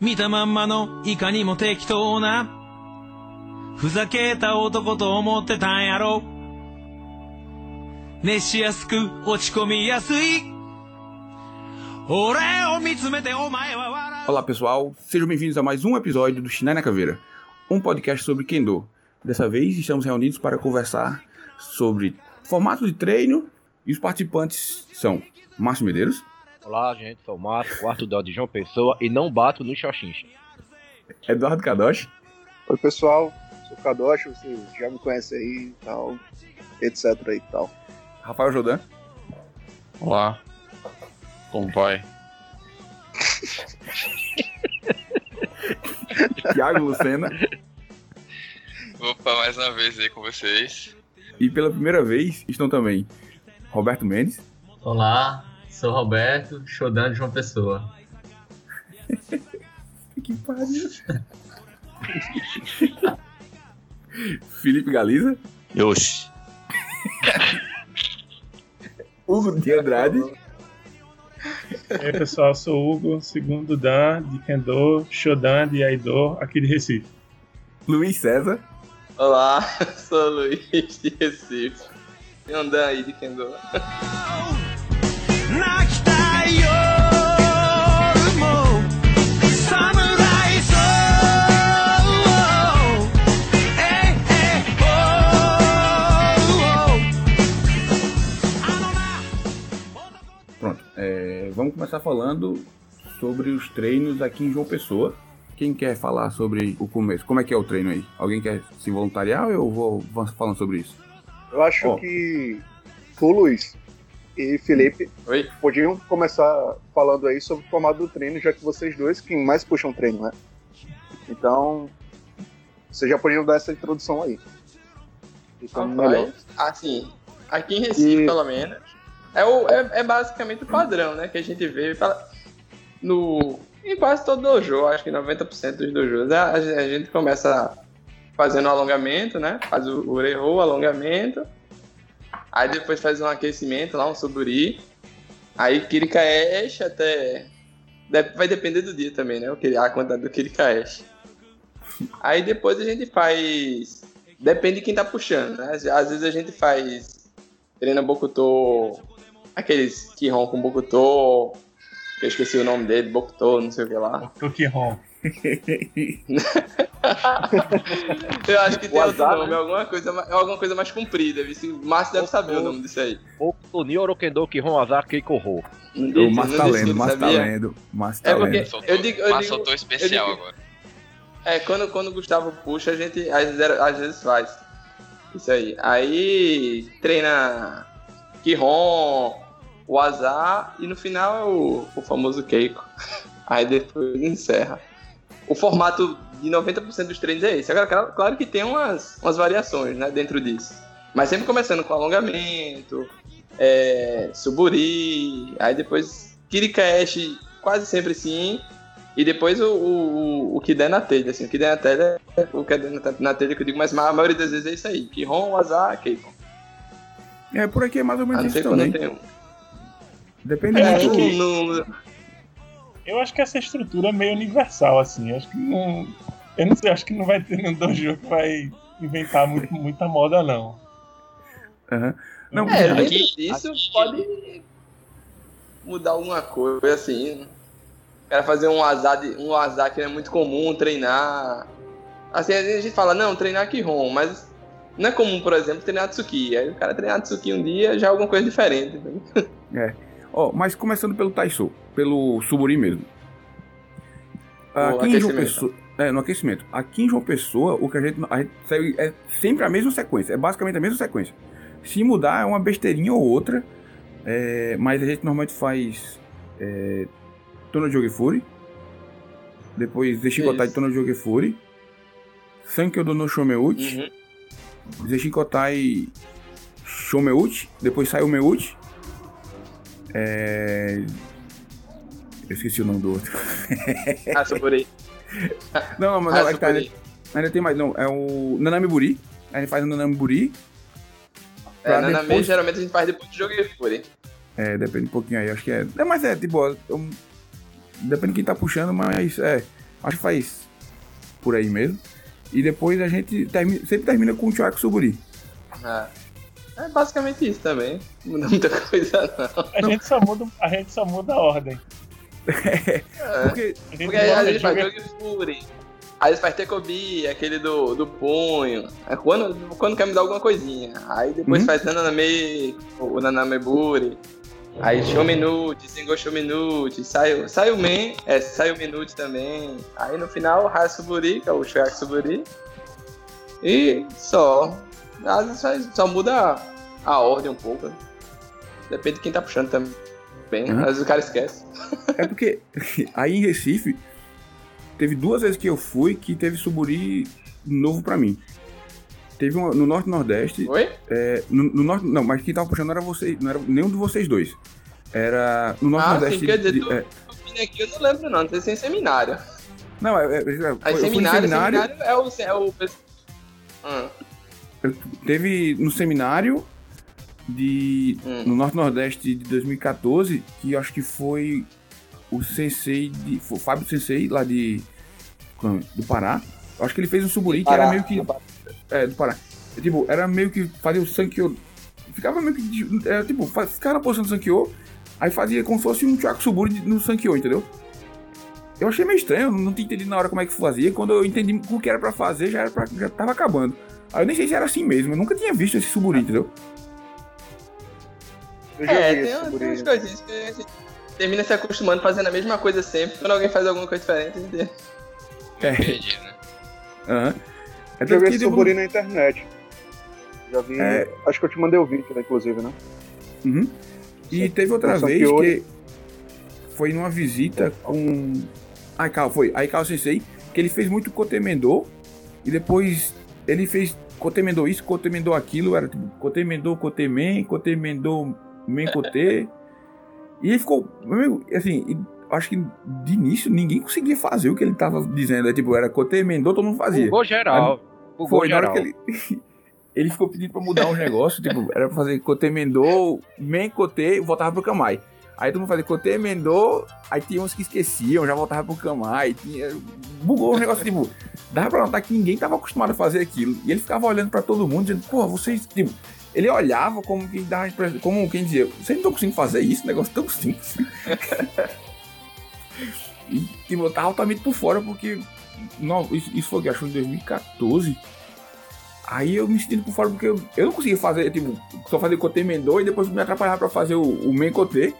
見たまんまのいかにも適当なふざけた男と思ってたんやろ熱しやすく落ち込みやすい俺を見つめてお前は笑う Olá pessoal, sejam bem-vindos a mais um episódio do Shinai na Caveira, um podcast sobre Kendo. Dessa vez estamos reunidos para conversar sobre formato de treino e os participantes são Márcio Medeiros, Olá, gente, sou o Márcio, quarto dó de João Pessoa e não bato no Xoxincha. Eduardo Kadoshi, Oi pessoal, sou o Kadoshi, você já me conhece aí e tal, etc e tal. Rafael Jordan, Olá. Como vai? Thiago Lucena Opa, mais uma vez aí com vocês. e pela primeira vez estão também Roberto Mendes, Olá, sou Roberto, Shodan de João Pessoa. que pariu, Felipe Galiza, Oxi. Hugo de Andrade E aí, pessoal, sou o Hugo, segundo Dan de Kendo, Shodan de Aido, aqui de Recife. Luiz César Olá, sou o Luiz de Recife. E andando aí de Kendo. Vamos começar falando sobre os treinos aqui em João Pessoa. Quem quer falar sobre o começo? Como é que é o treino aí? Alguém quer se voluntariar ou eu vou falando sobre isso? Eu acho Ó. que o Luiz e Felipe Oi? podiam começar falando aí sobre o formato do treino, já que vocês dois quem mais puxam treino, né? Então, vocês já podiam dar essa introdução aí. Então, melhor. Rapaz, assim, aqui em Recife, E- pelo menos, é, o, é, é basicamente o padrão, né? Que a gente vê pela- no, em quase todo dojo, acho que 90% dos dojos. A, a gente começa fazendo alongamento, né? Faz o, o reho, alongamento. Aí depois faz um aquecimento lá, um suburi. Aí kirikaesh até... Vai depender do dia também, né? A quantidade do kirikaesh. Aí depois a gente faz... Depende de quem tá puxando, né? Às vezes a gente faz... Treina Bokuto... Aqueles Kihon com Bokuto... Que eu esqueci o nome dele, Bokuto, não sei o que lá. Tokihon. Eu acho que tem outro Wazar, nome, né? alguma, coisa, ma- alguma coisa mais comprida. O Márcio deve saber o nome disso aí. Oku ni Orokendo Kihon Azar Keikoho. O disse- Márcio tá lendo, ele Márcio tá sabia. lendo, Márcio tá É porque- Eu digo- eu digo- soltou especial eu digo- agora. É, quando, quando o Gustavo puxa, a gente às vezes, às vezes faz. Isso aí. Aí treina Kihon, o Azar e no final é o, o famoso Keiko. Aí depois encerra. O formato de 90% dos treinos é esse. Agora, claro, claro que tem umas, umas variações né, dentro disso. Mas sempre começando com alongamento, é, suburi, aí depois kirikaesh, quase sempre sim. E depois o, o, o que der na telha, assim, o que der na telha é o que der na, na telha que eu digo, mas a maioria das vezes é isso aí. Kihon, Azar, Keiko. É, por aqui é mais ou menos isso também. tem. Depende É, muito. não- não- Eu acho que essa estrutura é meio universal, assim. Eu acho que não. Eu não sei, acho que não vai ter nenhum dojo que vai inventar muito, muita moda, não. Aham. Não, É, porque- dentro disso pode mudar alguma coisa, assim. O cara fazer um azar, de, um azar que é muito comum, treinar. Assim, às vezes a gente fala, não, treinar Kihon, mas não é comum, por exemplo, treinar Tsuki. Aí o cara treinar Tsuki um dia já é alguma coisa diferente. entendeu? Ó, mas começando pelo Taiso, pelo Suburi mesmo. Aqui em João. Pessoa. É, no aquecimento. Aqui em João Pessoa, o que a gente, a gente segue é sempre a mesma sequência. É basicamente a mesma sequência. Se mudar, é uma besteirinha ou outra. é, mas a gente normalmente faz. É, Tono Joge Furi. Depois Zeshikotai Isso. Tono Joge Furi. Sankyo no Shomeuchi. Uhum. Zeshikotai Shomeuchi. Depois sai o Meuchi. É... Eu esqueci o nome do outro. Ah, Suburi. Não, mas Ah, é que tá, ainda, ainda tem mais, não. É o Nanami-Buri. A gente faz o Nanami-Buri. É, Naname depois- geralmente a gente faz depois do jogo Fúria. É, depende um pouquinho aí, acho que é. é mas é, tipo, um- depende de quem tá puxando, mas é. Acho que faz por aí mesmo. E depois a gente termina, sempre termina com o Chuaco Suburi. É. É basicamente isso também. Não muda muita coisa, não. A gente só muda, a, gente só muda a ordem. É. Porque A gente Porque aí a gente faz Jogo Fury. Aí eles faz Tecobi, aquele do, do punho. É quando, quando quer me dar alguma coisinha. Aí depois Uhum. faz Naname, o Nanameburi. Aí Show Minute, Sengo Show Minute, sai, sai o Men, é, sai o Minute também. Aí no final, Hasuburi, que é o Shoyak Suburi. E só. Às vezes faz- só muda a, ordem um pouco. né? Depende de quem tá puxando também. Uhum. Às vezes o cara esquece. É porque aí em Recife, teve duas vezes que eu fui que teve Suburi novo pra mim. Teve uma, no Norte Nordeste, Oi? é, no, no Norte, não, mas quem tava puxando não era vocês, não era nenhum de vocês dois. Era no Norte Ah, Nordeste. sim, quer dizer, de- tu- é, Vini aqui eu não lembro não, se é em seminário. não, é, é, é, Aí seminário, seminário, seminário é o. É o Hum, teve no seminário de Hum. no Norte Nordeste de 2014, que acho que foi o sensei de, foi o Fábio Sensei lá de do Pará. Eu acho que ele fez um Suburi que era meio que É, do Pará. É, Tipo, era meio que fazia o Sankyo. Ficava meio que. Era, tipo, ficava na posição do Sankyo, aí fazia como se fosse um Chaco Suburi no Sankyo, entendeu? Eu achei meio estranho, não tinha entendido na hora como é que fazia. Quando eu entendi o que era pra fazer, já, era pra, já tava acabando. Aí eu nem sei se era assim mesmo, eu nunca tinha visto esse Suburi, entendeu? Eu já É, vi tem, esse tem umas coisinhas que a gente termina se acostumando fazendo a mesma coisa sempre. Quando alguém faz alguma coisa diferente, a gente. É. Entendi, né? Aham. É Eu vi que, esse Suburi na internet. Já vi. É. Acho que eu te mandei o vídeo, né, inclusive, né? Uhum. E Sim. teve outra vez que que foi numa visita com Aikao, foi Aikao Sensei, que ele fez muito Kotemendo e depois ele fez Kotemendo isso, Kotemendo aquilo, era tipo Kotemendo, Kotemen, Kotemendo Menkote. E ele ficou, amigo, assim, acho que de início ninguém conseguia fazer o que ele tava dizendo, é, tipo, era Kotemendo, todo mundo fazia. Bugou geral. Bugou Foi, na hora geral. que ele. Ele ficou pedindo pra mudar uns negócios, tipo, era pra fazer Kote Mendô, Men Kote, voltava pro Kamai. Aí todo mundo fazia Kote Mendô, aí tinha uns que esqueciam, já voltava pro Kamai. Tinha... Bugou um negócio, tipo, dava pra notar que ninguém tava acostumado a fazer aquilo. E ele ficava olhando pra todo mundo, dizendo, pô, vocês, tipo, ele olhava como quem impressão- como quem dizia, vocês não estão conseguindo fazer isso, negócio tão simples. e tipo, eu tava altamente por fora, porque não, isso, isso foi, acho que em 2014. Aí eu me sentindo por fora porque eu, eu não conseguia fazer, tipo, só fazer Kote Mendô e depois me atrapalhar pra fazer o, o Men Kote.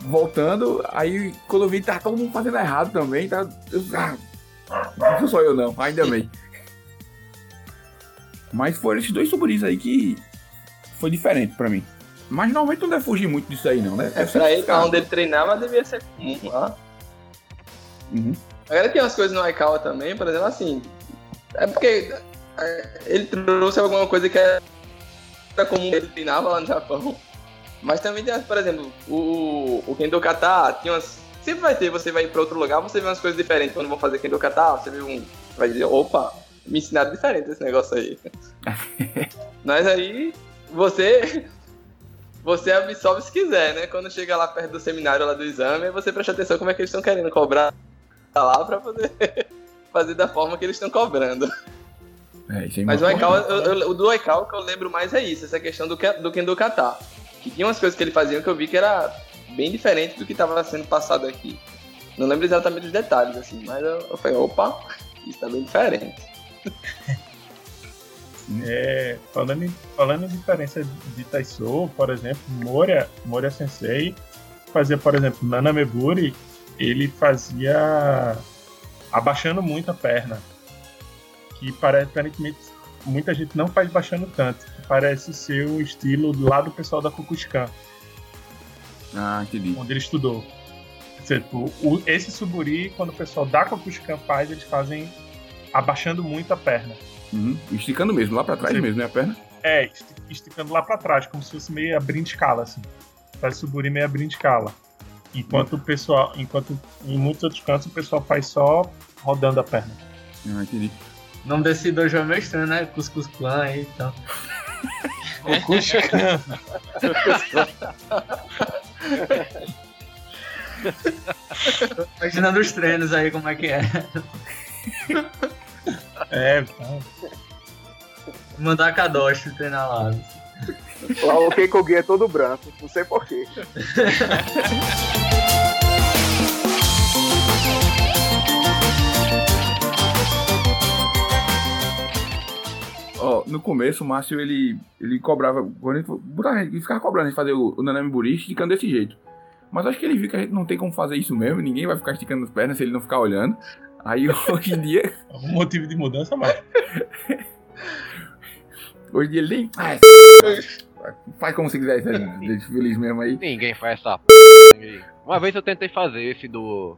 Voltando, aí quando eu vi, tá todo mundo fazendo errado também, tá. Ah, não sou eu não, ainda bem. Mas foram esses dois suburis aí que foi diferente pra mim. Mas normalmente não deve fugir muito disso aí, não, né? É, Deve pra ele, ficar- onde ele treinava, devia ser comum lá. Uhum. Agora tem umas coisas no Aikawa também, por exemplo, assim. É porque é, ele trouxe alguma coisa que era comum ele treinava lá no Japão. Mas também tem, por exemplo, o, o Kendo Kata tinha umas. Sempre vai ter, você vai ir pra outro lugar, você vê umas coisas diferentes. Quando vão fazer Kendo Kata, você vê um. Vai dizer, opa, me ensinaram diferente esse negócio aí. Mas aí, você. Você absorve se quiser, né? Quando chega lá perto do seminário lá do exame, você presta atenção como é que eles estão querendo cobrar lá pra poder fazer da forma que eles estão cobrando. É, aí Mas o Aikawa, eu- eu- o do Aikawa que eu lembro mais é isso, essa questão do, do Kendo Kata. Que tinha umas coisas que ele fazia que eu vi que era bem diferente do que estava sendo passado aqui. Não lembro exatamente os detalhes, assim, mas eu, eu falei, opa, isso tá bem diferente. É, falando, em, falando em diferença de Taisou, por exemplo, Moria, Moria Sensei fazia, por exemplo, Nanameburi, ele fazia abaixando muito a perna. Que aparentemente, muita gente não faz baixando tanto. Que parece ser o estilo lá do pessoal da Kukushkan, Ah, entendi. onde ele estudou. Tipo, o- esse Suburi, quando o pessoal da Kukushkan faz, eles fazem abaixando muito a perna. Uhum. Esticando mesmo, lá pra trás Sim. mesmo, né? A perna. É, esti- esticando lá pra trás, como se fosse meio abrindo escala, assim. Faz suburi meio abrindo escala. Enquanto o pessoal, enquanto em muitos outros cantos o pessoal faz só rodando a perna. Ah, entendi. O nome desse dojo é meio estranho, né? Cuscuz Clan aí e tal. Imaginando os treinos aí, como é que é. É, então, Mandar a Kadosh treinar lá. Lá o Keikogi é todo branco, não sei porquê. Ó, no começo, o Márcio, ele, ele cobrava, quando ele, botava, ele ficava cobrando a gente fazer o, o Nanami Buri esticando desse jeito. Mas acho que ele viu que a gente não tem como fazer isso mesmo, ninguém vai ficar esticando as pernas se ele não ficar olhando. Aí hoje em dia, algum motivo de mudança, mas. hoje em dia ele nem faz. Faz como se quiser, deixa feliz mesmo aí. Ninguém faz essa p. Uma vez eu tentei fazer esse do.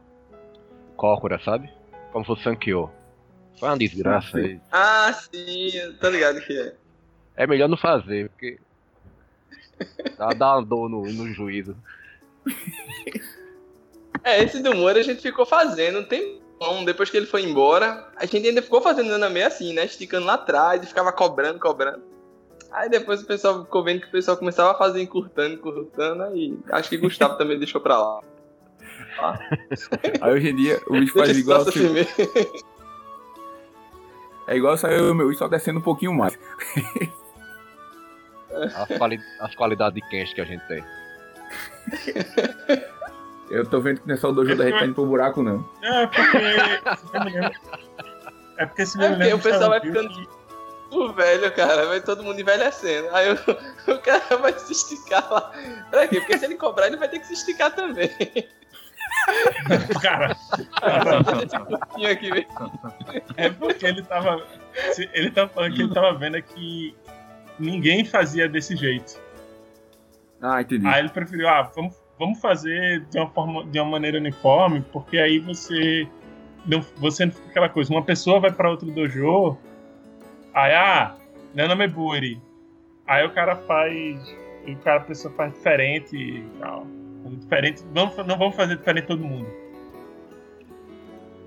Cócora, sabe? Como se fosse Sankyo. Foi uma desgraça Ah, aí. Ah, sim, tá ligado que é. É melhor não fazer, porque. Dá, dá uma dor no, no juízo. É, esse do Moura a gente ficou fazendo um tempão. Depois que ele foi embora, a gente ainda ficou fazendo anime assim, né? Esticando lá atrás e ficava cobrando, cobrando. Aí depois o pessoal ficou vendo que o pessoal começava a fazer encurtando, encurtando, aí acho que Gustavo também deixou pra lá. Aí hoje em dia o bicho faz igual. troço assim. É igual saiu o meu só descendo um pouquinho mais. As, quali as qualidades de quente que a gente tem. Eu tô vendo que não é só o dojo da gente tá indo pro buraco, não. É porque. se eu me lembro- É porque se eu É me porque lembro, o pessoal vai ficando- O velho, cara, vai todo mundo envelhecendo. Aí o, o cara vai se esticar lá. Pra quê? Porque se ele cobrar, ele vai ter que se esticar também. Cara, é porque ele tava. Ele tava falando que ele tava vendo que ninguém fazia desse jeito. Ah, entendi. Aí ele preferiu, ah, vamos, vamos fazer de uma, forma, de uma maneira uniforme, porque aí você não, você não fica aquela coisa. Uma pessoa vai pra outro dojo, aí, ah, Naname Buri. Aí o cara faz. O cara, a pessoa faz diferente e tal. Diferente. Vamos, não vamos fazer diferente todo mundo.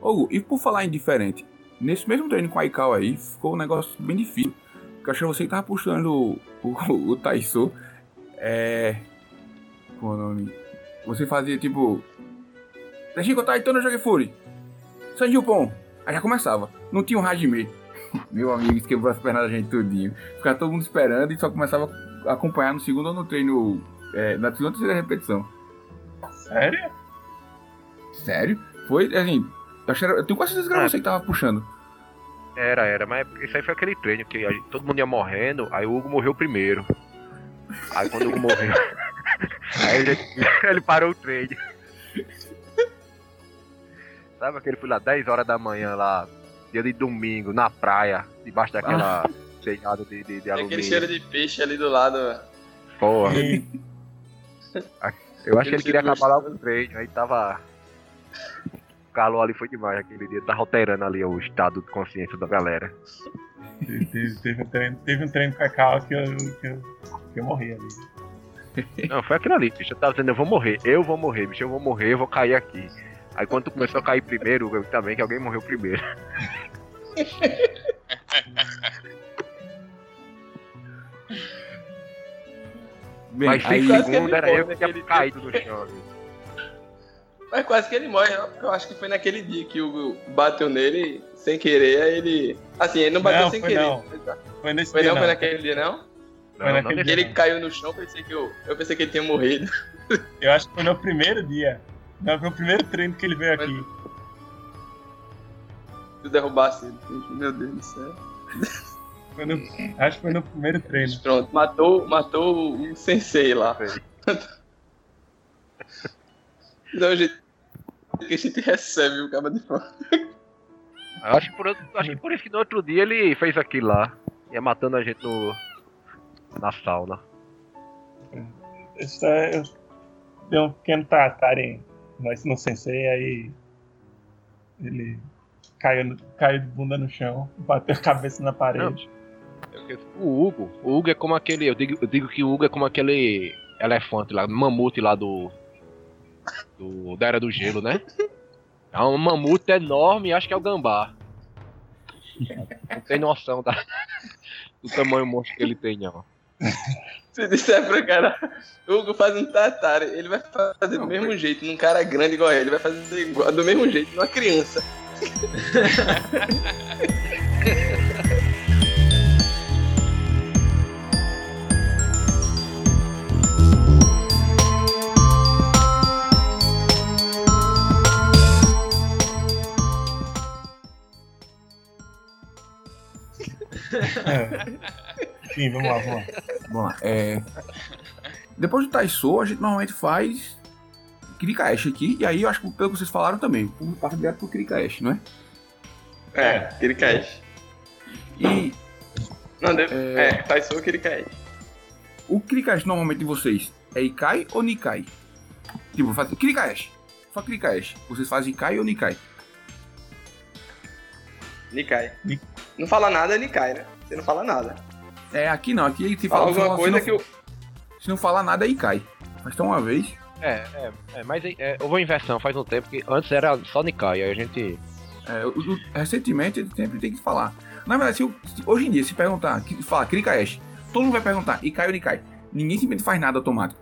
Ô, e por falar em diferente, nesse mesmo treino com a Aikau aí, ficou um negócio bem difícil. Porque eu achei você que tava puxando o, o, o Taiso. É. Qual é o nome? Você fazia tipo. Deixa Taito no Jogefuri. Sanjupon. Aí já começava. Não tinha um Hajime. Meu amigo, isso quebrou as pernas da gente tudinho. Ficava todo mundo esperando e só começava a acompanhar no segundo ou no treino. é, na segunda ou terceira repetição. Sério? Sério? Foi assim. Eu, achei, eu tenho quase certeza que era Ah. você que tava puxando. Era, era, mas isso aí foi aquele treino que gente- todo mundo ia morrendo, aí o Hugo morreu primeiro. Aí quando o Hugo morreu. aí ele, ele parou o treino. Sabe aquele foi lá 10 horas da manhã lá, dia de domingo, na praia, debaixo daquela telhado de, de, de Aquele alumínio. cheiro de peixe ali do lado. Porra. Eu acho que ele queria acabar lá o treino, aí tava. O calor ali foi demais aquele dia, tava alterando ali o estado de consciência da galera. Teve, teve- um treino, teve um treino com a Cal que eu, que eu, que eu morri ali. Não, foi aquilo ali, bicho. Eu tava dizendo, eu vou morrer, eu vou morrer, bicho, eu vou morrer, eu vou cair aqui. Aí quando tu começou a cair primeiro, eu também que alguém morreu primeiro. Bem, Mas aí, sem quase que segundo ele era morre eu que tinha naquele caído no chão. Mas quase que ele morre. Eu eu acho que foi naquele dia que o Hugo bateu nele sem querer, aí ele. Assim, ele não bateu Não, sem foi querer. não. Foi nesse Foi dia, não, foi naquele dia, não? Foi Não, naquele não dia. Ele caiu no chão, pensei que eu, eu pensei que ele tinha morrido. Eu acho que foi no primeiro dia. Não, foi o primeiro treino que ele veio aqui. Se eu derrubasse ele. Meu Deus do céu. Foi no- acho que foi no primeiro treino. Pronto, matou, matou o sensei lá. Não, que a gente recebe o cabo de fora. Eu acho que, por, acho que por isso que no outro dia ele fez aquilo lá. Ia matando a gente no. na sauna. Isso é, eu dei um pequeno tatari nós no sensei, aí ele caiu, caiu de bunda no chão, bateu a cabeça na parede. O Hugo, o Hugo é como aquele. Eu digo, eu digo que o Hugo é como aquele elefante lá, mamute lá do. do da Era do Gelo, né? É um mamute enorme e acho que é o gambá. Não tem noção da, do tamanho monstro que ele tem, não. Se disser pro cara, Hugo faz um tatara, ele vai fazer do mesmo jeito num cara grande igual ele, vai fazer igual, do mesmo jeito numa criança. Sim, vamos lá, vamos lá. Vamos lá. É... Depois do Taisou, a gente normalmente faz Kirikaesh aqui, e aí eu acho que pelo que vocês falaram também, o passa direto pro Kirikaesh, não é? É, Kirikaesh. E Não, deve... É. é, Taisou Kirikaesh. o Kirikaesh normalmente de vocês é Ikai ou Nikai? Tipo, faz Kirikaesh. Só Kirikaesh. Vocês fazem Ikai ou Nikai? Nikai. Ni- Não fala nada, é Nikai, né? Você não fala nada. É, aqui não, aqui se Fala fala, alguma se coisa não, que eu. se não falar nada é Ikai. Mas então uma vez. É, é, é mas é, houve uma inversão faz um tempo que antes era só Nikai, aí a gente. É, o- o- recentemente ele sempre tem que falar. Na verdade, se, se- hoje em dia, se perguntar, que- falar Kirikaesh, todo mundo vai perguntar Ikai ou Nikai. Ninguém simplesmente faz nada automático.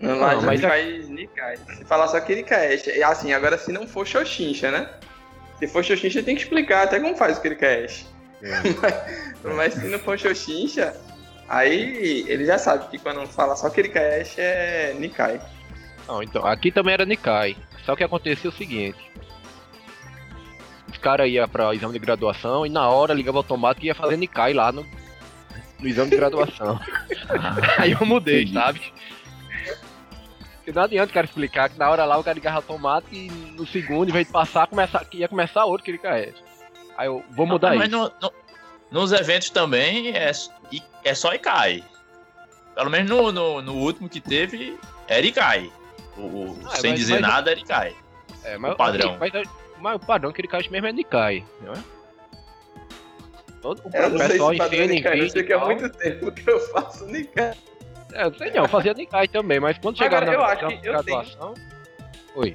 Não, Não, mas, mas- faz Nikai. Se falar só Kirikaesh. É assim, agora se não for Xoxincha, né? Se for Xoxincha, tem que explicar até como faz o Kirikaesh. mas, mas se não for Xoxincha, aí ele já sabe que quando fala só Kirikaesh é Nikai. Não, então, aqui também era Nikai. Só que acontecia o seguinte. Os caras iam pra exame de graduação e na hora ligava automático e ia fazer Nikai lá no, no exame de graduação. Aí eu mudei, sabe? Porque não adianta o cara explicar que na hora lá o cara ligava automático e no segundo, em vez de passar, começar, ia começar outro que ele quer. Aí eu vou mudar Mas isso. no- no- nos eventos também é, é só Ikai. Pelo menos no, no, no último que teve, era Ikai. O, o- Ah, sem mas- dizer mas- nada, era Ikai. É, mas, o padrão. Mas, mas o padrão que ele cai mesmo é Nikai, não é? Todo o não pessoal enfia Nikai, ninguém eu sei e que há muito tempo que eu faço Nikai. É, eu sei não, eu fazia Nikai também, mas quando chegava Agora, na eu acho que eu graduação... Oi.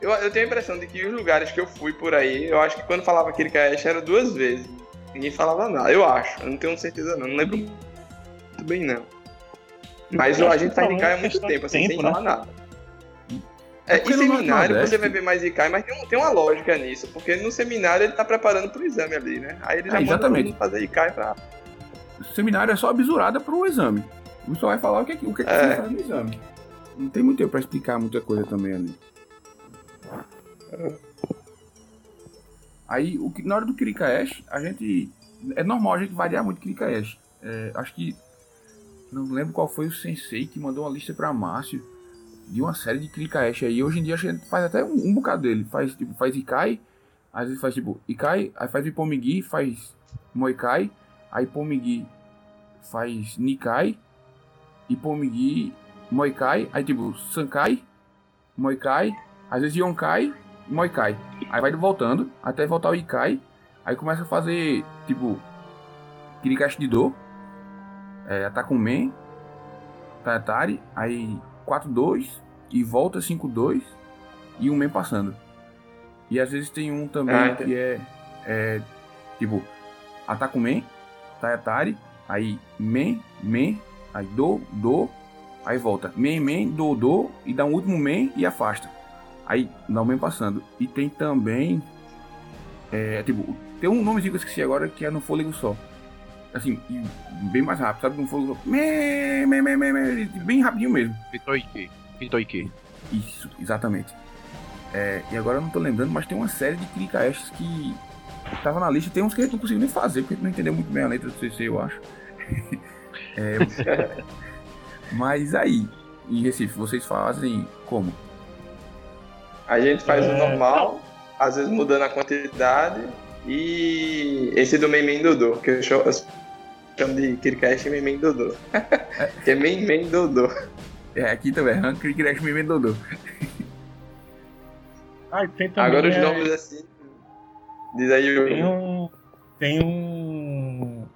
Eu, eu tenho a impressão de que os lugares que eu fui por aí, eu acho que quando falava Kirikaesh era duas vezes. Ninguém falava nada, eu acho. Eu não tenho certeza não, não lembro muito bem não. Mas Eu a gente faz também Ikai há é muito de tempo, assim, sem tempo, né? falar nada. É, porque em no seminário Nordeste- você vai ver mais Ikai, mas tem, um- tem uma lógica nisso, porque no seminário ele tá preparando pro exame ali, né? Aí ele já É, manda todo exatamente. fazer Ikai pra... O seminário é só a bisurada pro exame. O só vai falar o que, é que- o que, é que É. você faz no exame. Não tem muito tempo pra explicar muita coisa também ali. Aí, o que- na hora do Kirikaesh, a gente. É normal a gente variar muito Kirikaesh. É, acho que. Não lembro qual foi o sensei que mandou uma lista pra Márcio de uma série de Kirikaesh aí. Hoje em dia a gente faz até um, um bocado dele. Faz, tipo, faz Ikai, às vezes faz tipo Ikai, aí faz Ipomigi, faz Moikai, aí Pomigi faz Nikai, Ipomigi, Moikai, aí tipo Sankai, Moikai, às vezes Yonkai, Moikai. Aí vai voltando até voltar o Ikai, aí começa a fazer tipo Kirikashi de Do, é, um Men, Tatari, aí 4-2 e volta 5-2 e um Men passando. E às vezes tem um também Ah, que é, é tipo ataca um Men, Tatari, aí Men, Men, aí Do, Do, aí volta Men, Men, Do, Do e dá um último Men e afasta. Aí dá um Men passando. E tem também é, tipo, tem um nomezinho que eu esqueci agora que é no fôlego só. Assim, bem mais rápido, sabe? No fôlego só. Me, me, me, me, me, bem rapidinho mesmo. Pitoiki. Pitoiki. Isso, exatamente. É, e agora eu não tô lembrando, mas tem uma série de Kirikaeshes que tava na lista. Tem uns que a gente não conseguiu nem fazer, porque a gente não entendeu muito bem a letra do CC, eu acho. É, mas aí, em Recife, vocês fazem como? A gente faz o É, normal, às vezes mudando a quantidade, e esse do Memen Dodô, que eu chamo, eu chamo de Kirikash Memen Dodô. que é Memen Dodô. É, aqui também, Rank Kirikaesh me Dodô. Ah, tem também. Agora os é, nomes assim. Diz aí Tem o. um. Tem um.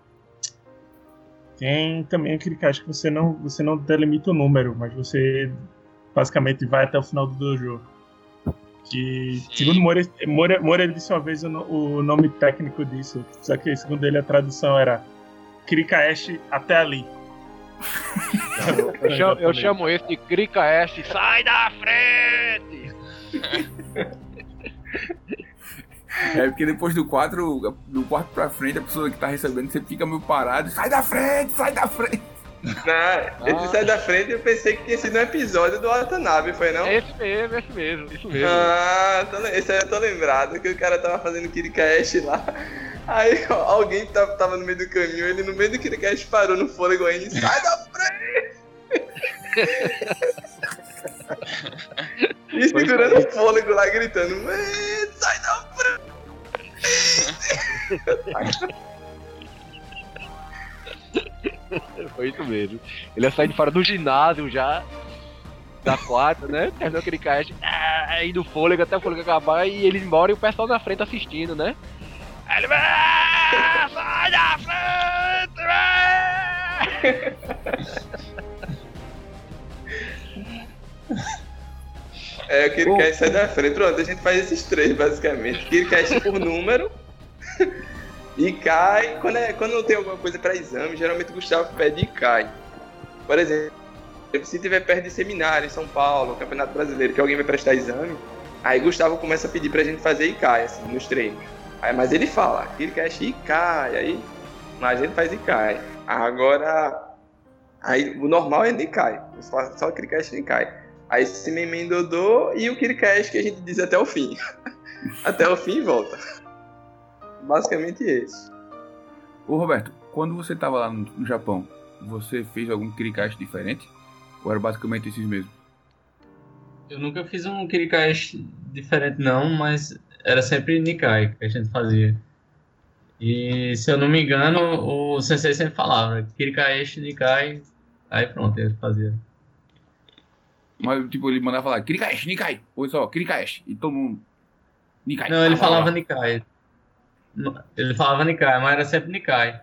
Tem também aquele caixa que você não, você não delimita o número, mas você basicamente vai até o final do dojo. Que, Sim. segundo Moura, Moura, Moura disse uma vez o, o nome técnico disso, só que segundo ele a tradução era Kirikaesh até ali. Eu chamo, eu chamo esse de Krika S, sai da frente! É porque depois do 4, do quarto pra frente, a pessoa que tá recebendo, você fica meio parado. Sai da frente, sai da frente. Não, ele sai da frente e eu pensei que tinha sido um episódio do Watanabe, foi não? Esse mesmo, esse mesmo, isso mesmo. Ah, tô, esse aí eu tô lembrado, que o cara tava fazendo Kirikash lá. Aí ó, alguém tava, tava no meio do caminho, ele no meio do Kirikash parou no fôlego ainda e sai da frente! e segurando o fôlego lá, gritando, "Mãe, sai da Foi isso mesmo. Ele ia sair de fora do ginásio já. Da quarta, né? Terminou aquele cast. Aí do fôlego até o fôlego acabar e ele embora e o pessoal na frente assistindo, né? Aí ele. "Ah, sai da frente! É, o Kirikash sai da frente. Pronto, a gente faz esses três, basicamente. Kirikash por número. e cai. Quando, é, quando não tem alguma coisa pra exame, geralmente o Gustavo pede e cai. Por exemplo, se tiver perto de seminário em São Paulo, Campeonato Brasileiro, que alguém vai prestar exame, aí Gustavo começa a pedir pra gente fazer e cai, assim, nos treinos. Aí, mas ele fala, Kirikash e cai, aí. Mas a gente faz e cai. Agora. Aí o normal é Nikai. Só, só o Kirikash e Nikai. Aí esse Memen Dodô e o Kirikash que a gente diz até o fim. até o fim e volta. Basicamente esse. Ô Roberto, quando você tava lá no, Japão, você fez algum Kirikash diferente? Ou era basicamente esses mesmos? Eu nunca fiz um Kirikash diferente não, mas era sempre Nikai que a gente fazia. E se eu não me engano, o sensei sempre falava Kirikash, Nikai, aí pronto, ele fazia. Mas, tipo, ele mandava falar Kirikash, Nikai. Ou só, Kirikash. E todo mundo. Nikai. Não, ele lá. falava Nikai. Ele falava Nikai, mas era sempre Nikai.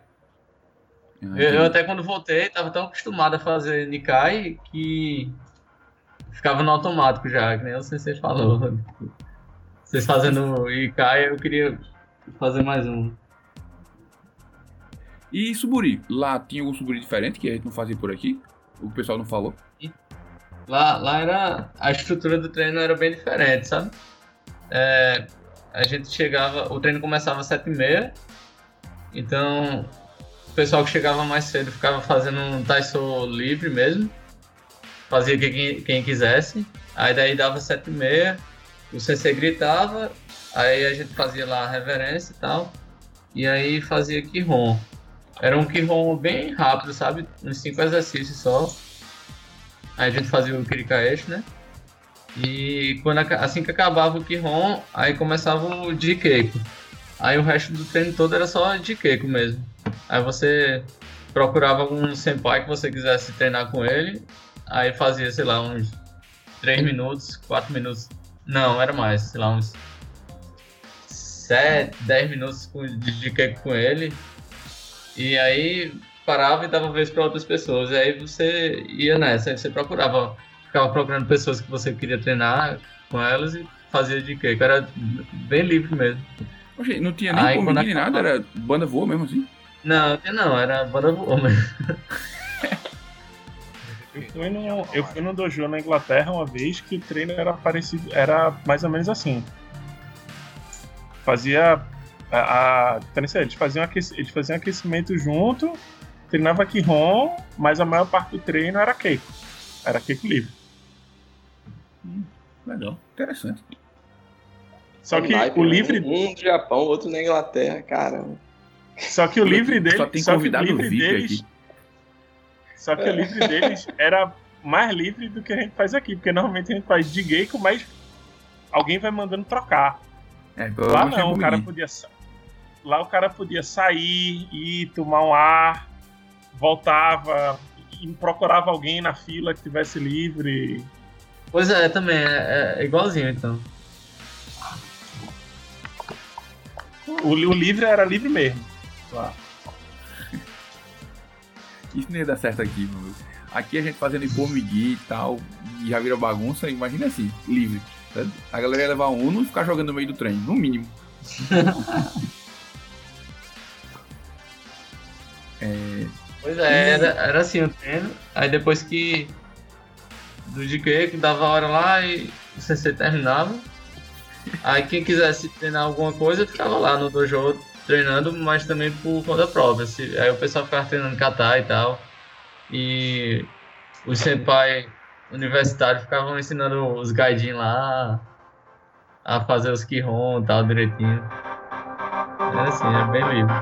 Ah, Eu, eu até quando voltei, tava tão acostumado a fazer Nikai que ficava no automático já, que nem o sensei falou. Vocês fazendo Ikai, eu queria fazer mais um. E Suburi? Lá tinha algum Suburi diferente que a gente não fazia por aqui? O pessoal não falou? Lá, lá era. A estrutura do treino era bem diferente, sabe? É, a gente chegava. O treino começava às 7h30. Então. O pessoal que chegava mais cedo ficava fazendo um Taiso livre mesmo. Fazia quem, quem quisesse. Aí daí dava 7h30. O CC gritava. Aí a gente fazia lá a reverência e tal. E aí fazia Kihon. Era um Kihon bem rápido, sabe? Uns 5 exercícios só. Aí a gente fazia o Kirikaesh, né? E quando, assim que acabava o Kihon, aí começava o Jikeiko. Aí o resto do treino todo era só Jikeiko mesmo. Aí você procurava algum senpai que você quisesse treinar com ele, aí fazia, sei lá, uns 3 minutos, 4 minutos. Não, era mais, sei lá, uns 7, 10 minutos de Jikeiko com ele. E aí parava e dava vez para outras pessoas. E aí você ia nessa, aí você procurava, ficava procurando pessoas que você queria treinar com elas e fazia de quê? Era bem livre mesmo. Oxe, não tinha nem Aí, nem nada, era banda voa mesmo assim. Não, não, era banda voa mesmo. Eu fui, no, eu fui no dojo na Inglaterra uma vez que o treino era parecido, era mais ou menos assim. Fazia a, a é, eles faziam aqueci, eles faziam aquecimento junto, treinava Kihon, mas a maior parte do treino era Keiko. Era Keiko livre. Legal, interessante. Só que naipe, o né? livre, Um no Japão, outro na Inglaterra, caramba. só que o livre dele, Só tem só que o convidado livre VIP deles, aqui. só que o livre deles era mais livre do que a gente faz aqui, porque normalmente a gente faz de Geiko, mas alguém vai mandando trocar. É, Lá não, o cara podia lá o cara podia sair ir tomar um ar, voltava e procurava alguém na fila que tivesse livre. Pois é, também, é, é igualzinho então. O, o livre era livre mesmo. Lá. Isso não ia dar certo aqui, mano. Aqui a gente fazendo Ipomigui e tal, e já vira bagunça, imagina assim, livre. A galera ia levar um Uno e ficar jogando no meio do trem, no mínimo. Pois é, era, era assim o treino. Aí depois que. Do GQ, que dava a hora lá e o CC terminava. Aí quem quisesse treinar alguma coisa ficava lá no dojo treinando, mas também por conta própria. Se- Aí o pessoal ficava treinando kata e tal. E os senpai universitários ficavam ensinando os gaidin lá a fazer os kihon e tal direitinho. Era assim, é bem livre.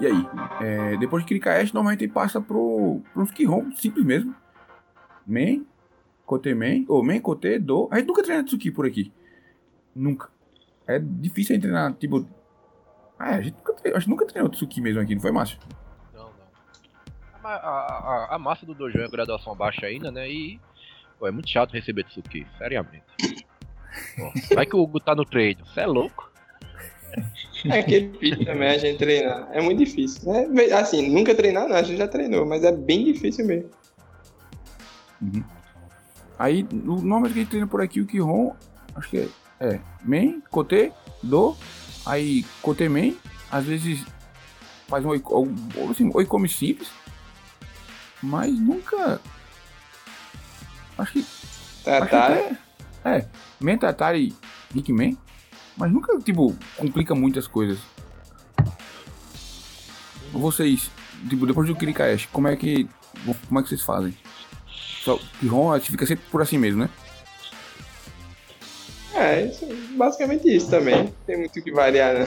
E aí? É, depois de Kirikaesh, normalmente ele passa pro, pro uns Kihon simples mesmo. Men, Kote Men, ou Men, Kote, Do. A gente nunca treina Tsuki por aqui. Nunca. É difícil a gente treinar, tipo... Ah, a gente nunca, tre- a gente nunca treinou Tsuki mesmo aqui, não foi, Márcio? Não, não. A, a, a, massa do dojo é graduação baixa ainda, né? E pô, é muito chato receber Tsuki, seriamente. Pô, vai que o Hugo tá no treino, você é louco? É aquele vídeo também a gente treinar. É muito difícil. né? Assim, nunca treinar não, a gente já treinou, mas é bem difícil mesmo. Aí, no- normalmente que a gente treina por aqui, o Kihon, acho que é, é Men, Kote, Do, aí Kote Men, às vezes faz um oiko, ou, assim, oikome simples, mas nunca... Acho que Acho que até- É, Men, Tatari, Hickman, mas nunca, tipo, complica muitas coisas. Vocês, tipo, depois do Kirikaesh, como é que. Como é que vocês fazem? Só que Ron fica sempre por assim mesmo, né? É, isso, basicamente isso também. Tem muito o que variar, né?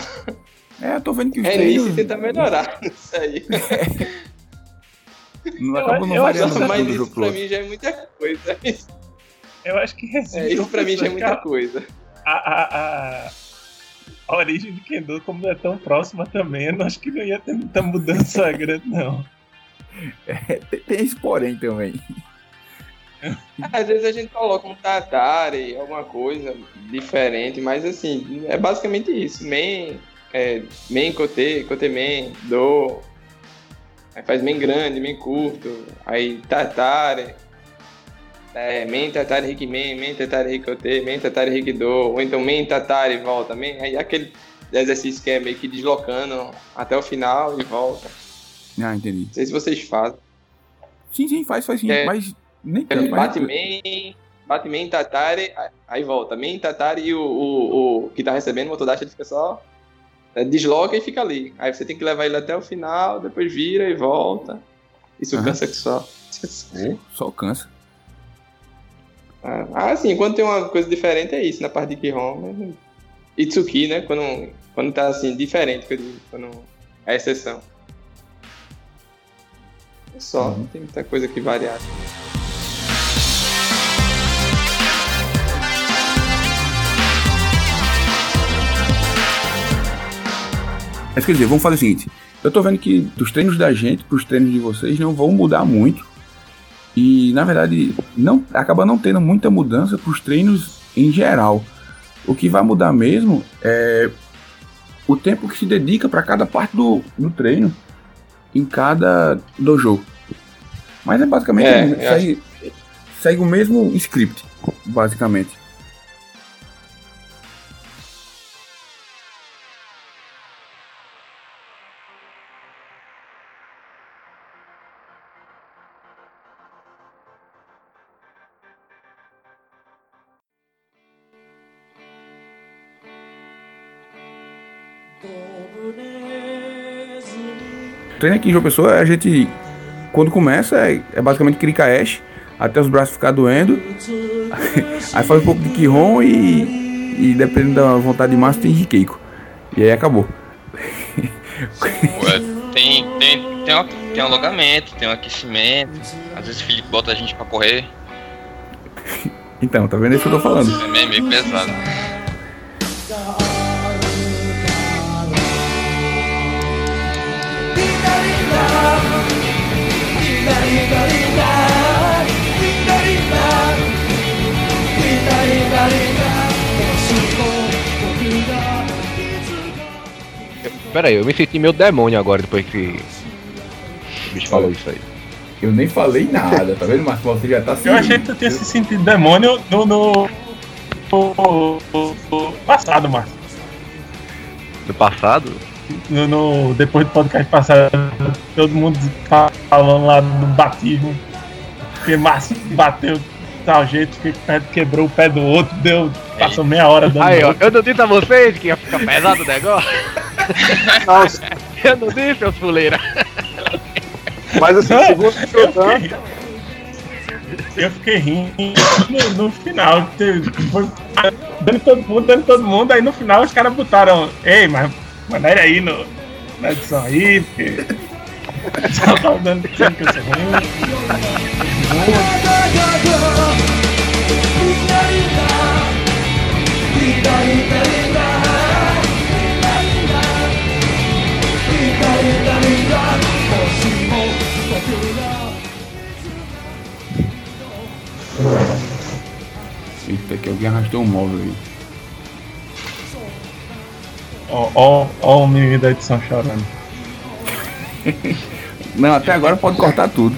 É, eu tô vendo que os É treinos isso e tentar melhorar nisso aí. não acho- não eu acho variando muito mas isso pra outro. mim já é muita coisa. Eu acho que resume É, isso pra mim já é muita coisa. a, a, a, a origem de Kendo, como é tão próxima também, eu não acho que não ia ter muita mudança grande, não. Tem, tem esse porém também. Às vezes a gente coloca um Tatari, alguma coisa diferente, mas assim, é basicamente isso. Men, é, men Kote, Kote Men, Do. Aí faz Men grande, Men curto. Aí Tatari. É, men Tatari Rick Men, Men Tatari Rick Kote, Men Tatari Rick Do. Ou então Men Tatari volta. Men, aí aquele exercício que é meio que deslocando até o final e volta. Ah, entendi. Não sei se vocês fazem. Sim, sim, faz, faz sim. É. Mas nem tanto. bate main, bate main, Tatari, aí- volta. Main, Tatari e o, o, o que tá recebendo o Motodashi ele fica só. é, desloca e fica ali. Aí você tem que levar ele até o final, depois vira e volta. Isso Aham. cansa que só. Só cansa. Ah, sim, quando tem uma coisa diferente é isso, na parte de Kihon. mas- Itsuki, né? Quando, quando tá assim, diferente, que eu digo, quando é exceção. É só, não tem muita coisa que variar. Mas quer dizer, vamos fazer o seguinte. Eu tô vendo que dos treinos da gente pros treinos de vocês não vão mudar muito. E na verdade, não acaba não tendo muita mudança pros treinos em geral. O que vai mudar mesmo é o tempo que se dedica para cada parte do, do treino em cada dojo. Mas é basicamente É, segue, segue o mesmo script, basicamente. Treino aqui em João Pessoa, a gente, quando começa, é, é basicamente Kirikaesh, até os braços ficar doendo. aí faz um pouco de Kihon e, e dependendo da vontade de massa, tem Rikeiko. E aí acabou. Tem, tem, tem, um, tem um alongamento, tem um aquecimento. Às vezes o Felipe bota a gente pra correr. Então, tá vendo isso que eu tô falando? É meio pesado. Pera aí, eu me senti meio demônio agora depois que. o bicho falou isso aí. Eu nem falei nada, tá vendo, Marcos? Você já tá Eu achei que tu tinha se sentido demônio no, no, no- no passado, Márcio. Do passado? No, no- depois do podcast passado, todo mundo fa- falando lá do batismo. Porque Márcio bateu de tal jeito que o pé quebrou o pé do outro, deu, passou meia hora dando. Aí, ó, eu não disse a vocês que ia ficar pesado o negócio? eu não disse, seus fuleiras. Mas assim, Não, segundo o eu Shodan, fiquei, eu fiquei rindo no, no final. Foi dando todo mundo, dando todo mundo. Aí no final os caras botaram, ei, mas maneira aí no, na edição aí, porque. Tava dando ruim. Eita, que alguém arrastou um móvel aí. Ó, ó, ó o menino da edição chorando. Não, até agora pode cortar tudo.